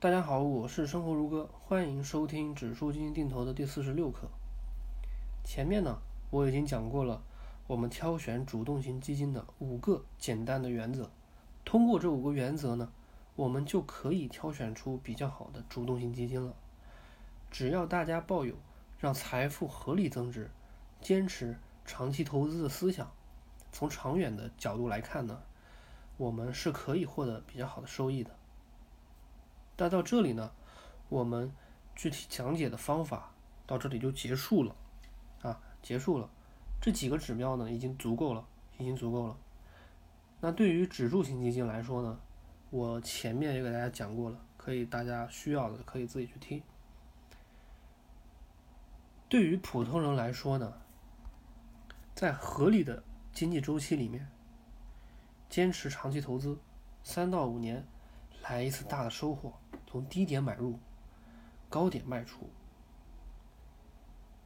大家好，我是生活如歌，欢迎收听指数基金定投的第四十六课。前面呢，我已经讲过了，我们挑选主动型基金的五个简单的原则。通过这五个原则呢，我们就可以挑选出比较好的主动型基金了。只要大家抱有让财富合理增值、坚持长期投资的思想，从长远的角度来看呢，我们是可以获得比较好的收益的。那到这里呢，我们具体讲解的方法到这里就结束了，啊，结束了。这几个指标呢，已经足够了，已经足够了。那对于指数型基金来说呢，我前面也给大家讲过了，可以大家需要的可以自己去听。对于普通人来说呢，在合理的经济周期里面，坚持长期投资，三到五年来一次大的收获。从低点买入，高点卖出，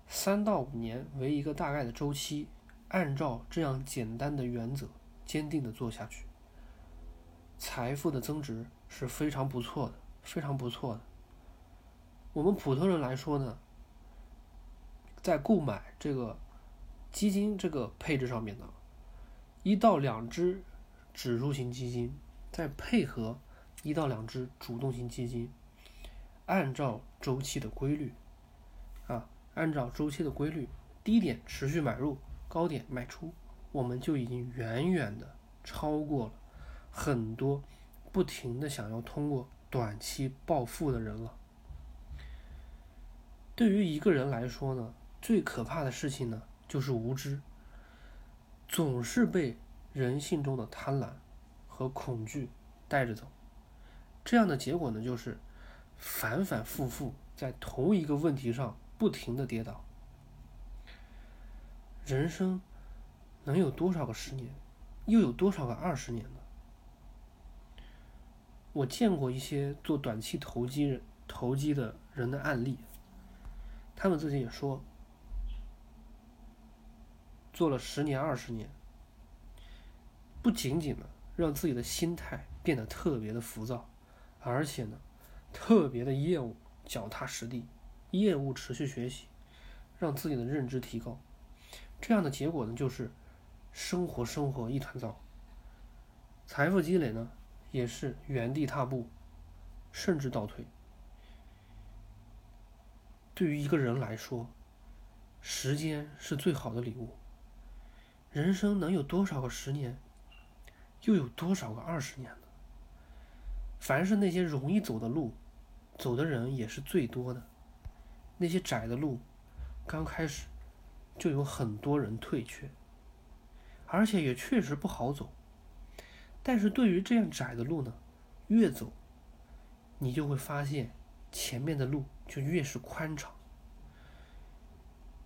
三到五年为一个大概的周期，按照这样简单的原则，坚定的做下去，财富的增值是非常不错的，非常不错的。我们普通人来说呢，在购买这个基金这个配置上面呢，一到两只指数型基金，再配合。一到两只主动型基金，按照周期的规律，啊，按照周期的规律，低点持续买入，高点卖出，我们就已经远远的超过了很多不停的想要通过短期暴富的人了。对于一个人来说呢，最可怕的事情呢，就是无知，总是被人性中的贪婪和恐惧带着走。这样的结果呢，就是反反复复在同一个问题上不停的跌倒。人生能有多少个十年，又有多少个二十年呢？我见过一些做短期投机人投机的人的案例，他们自己也说，做了十年二十年，不仅仅呢让自己的心态变得特别的浮躁。而且呢，特别的业务脚踏实地，业务持续学习，让自己的认知提高。这样的结果呢，就是生活生活一团糟，财富积累呢也是原地踏步，甚至倒退。对于一个人来说，时间是最好的礼物。人生能有多少个十年，又有多少个二十年呢？凡是那些容易走的路，走的人也是最多的；那些窄的路，刚开始就有很多人退却，而且也确实不好走。但是对于这样窄的路呢，越走，你就会发现前面的路就越是宽敞，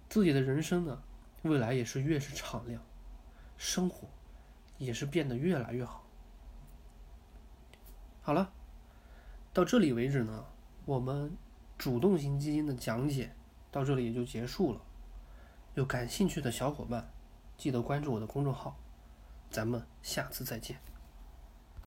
自己的人生呢，未来也是越是敞亮，生活也是变得越来越好。好了，到这里为止呢，我们主动型基金的讲解到这里也就结束了。有感兴趣的小伙伴，记得关注我的公众号，咱们下次再见。